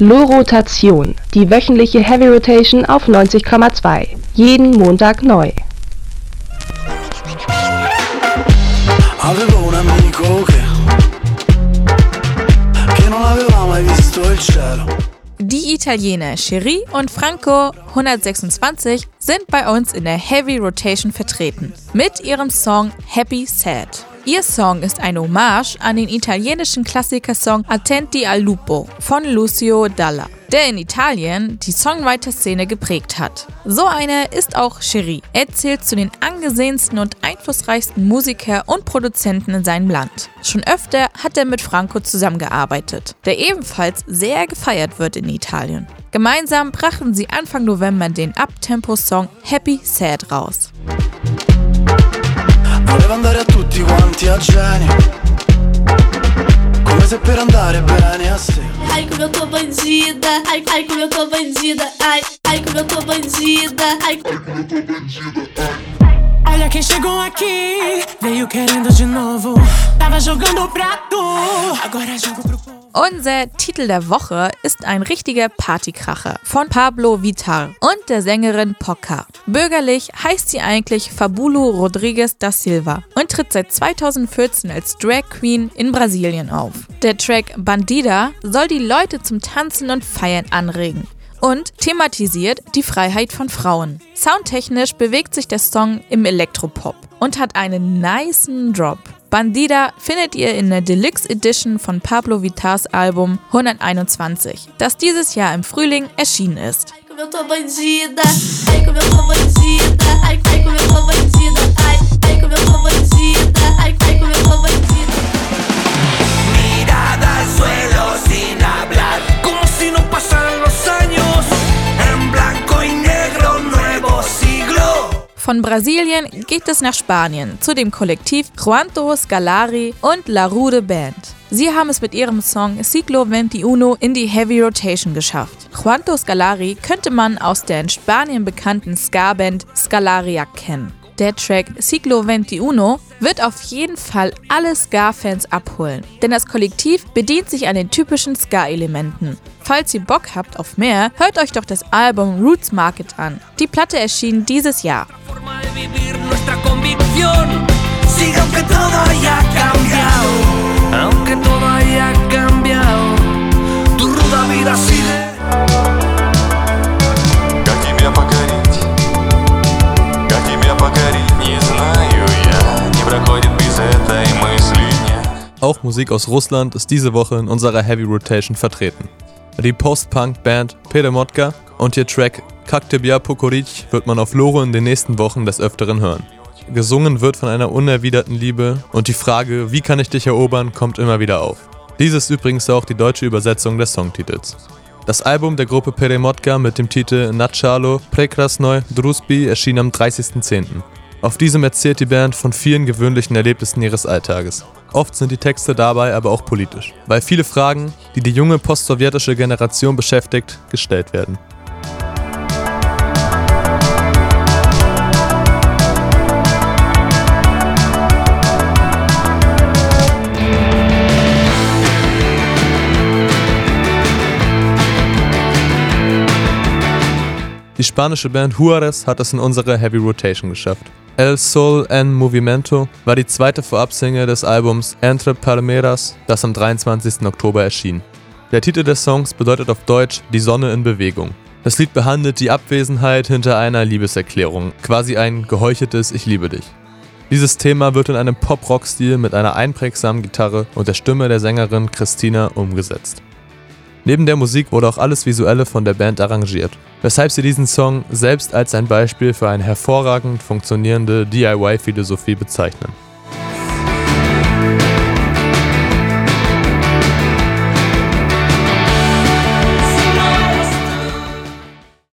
Lo-Rotation, die wöchentliche Heavy Rotation auf 90,2. Jeden Montag neu. Avevo un amico che, che non aveva mai visto il cielo. Die Italiener Cherie und Franco 126 sind bei uns in der Heavy Rotation vertreten mit ihrem Song Happy Sad. Ihr Song ist eine Hommage an den italienischen Klassikersong Attenti al Lupo von Lucio Dalla, der in Italien die Songwriter-Szene geprägt hat. So eine ist auch Cherie. Er zählt zu den angesehensten und einflussreichsten Musiker und Produzenten in seinem Land. Schon öfter hat er mit Franco zusammengearbeitet, der ebenfalls sehr gefeiert wird in Italien. Gemeinsam brachten sie Anfang November den Uptempo-Song Happy Sad raus. Voleva andare a tutti quanti a genio Come se per andare bene a sé. Ai como eu tô bandida, ai, ai como eu tô bandida, ai, ai como eu tô bandida, ai. Olha quem chegou aqui, veio querendo de novo. Tava jogando pra tu, agora jogo pro. Unser Titel der Woche ist ein richtiger Partykracher von Pablo Vitar und der Sängerin Poca. Bürgerlich heißt sie eigentlich Fabulo Rodriguez da Silva und tritt seit 2014 als Drag Queen in Brasilien auf. Der Track Bandida soll die Leute zum Tanzen und Feiern anregen und thematisiert die Freiheit von Frauen. Soundtechnisch bewegt sich der Song im Elektropop und hat einen nicen Drop. Bandida findet ihr in der Deluxe Edition von Pablo Vitars Album 121, das dieses Jahr im Frühling erschienen ist. como Von Brasilien geht es nach Spanien zu dem Kollektiv Juanto Scalari und La Rude Band. Sie haben es mit ihrem Song Ciclo 21 in die Heavy Rotation geschafft. Juanto Scalari könnte man aus der in Spanien bekannten Ska-Band Scalariac kennen. Der Track Ciclo 21 wird auf jeden Fall alle Ska-Fans abholen, denn das Kollektiv bedient sich an den typischen Ska-Elementen. Falls ihr Bock habt auf mehr, hört euch doch das Album Roots Market an. Die Platte erschien dieses Jahr Forma de vivir nuestra convicción. Sigue aunque todo haya cambiado. Aunque todo haya cambiado. Tu ruda vida sigue. Как тебя покорить? Как тебя покорить? Не знаю я. Не проходит без этой мысли дня. Auch Musik aus Russland ist diese Woche in unserer Heavy Rotation vertreten. Die Post-Punk-Band Peremotka und ihr Track Kak Tebia Pokoric wird man auf Loro in den nächsten Wochen des Öfteren hören. Gesungen wird von einer unerwiderten Liebe und die Frage, wie kann ich dich erobern, kommt immer wieder auf. Dies ist übrigens auch die deutsche Übersetzung des Songtitels. Das Album der Gruppe Peremotka mit dem Titel Nachalo Prekrasnoi Drusbi erschien am 30.10. Auf diesem erzählt die Band von vielen gewöhnlichen Erlebnissen ihres Alltages. Oft sind die Texte dabei aber auch politisch, weil viele Fragen, die die junge postsowjetische Generation beschäftigt, gestellt werden. Die spanische Band Juarez hat es in unsere Heavy Rotation geschafft. El Sol en Movimiento war die zweite Vorabsingle des Albums Entre Palmeras, das am 23. Oktober erschien. Der Titel des Songs bedeutet auf Deutsch Die Sonne in Bewegung. Das Lied behandelt die Abwesenheit hinter einer Liebeserklärung, quasi ein geheucheltes Ich liebe dich. Dieses Thema wird in einem Pop-Rock-Stil mit einer einprägsamen Gitarre und der Stimme der Sängerin Christina umgesetzt. Neben der Musik wurde auch alles Visuelle von der Band arrangiert, weshalb sie diesen Song selbst als ein Beispiel für eine hervorragend funktionierende DIY-Philosophie bezeichnen.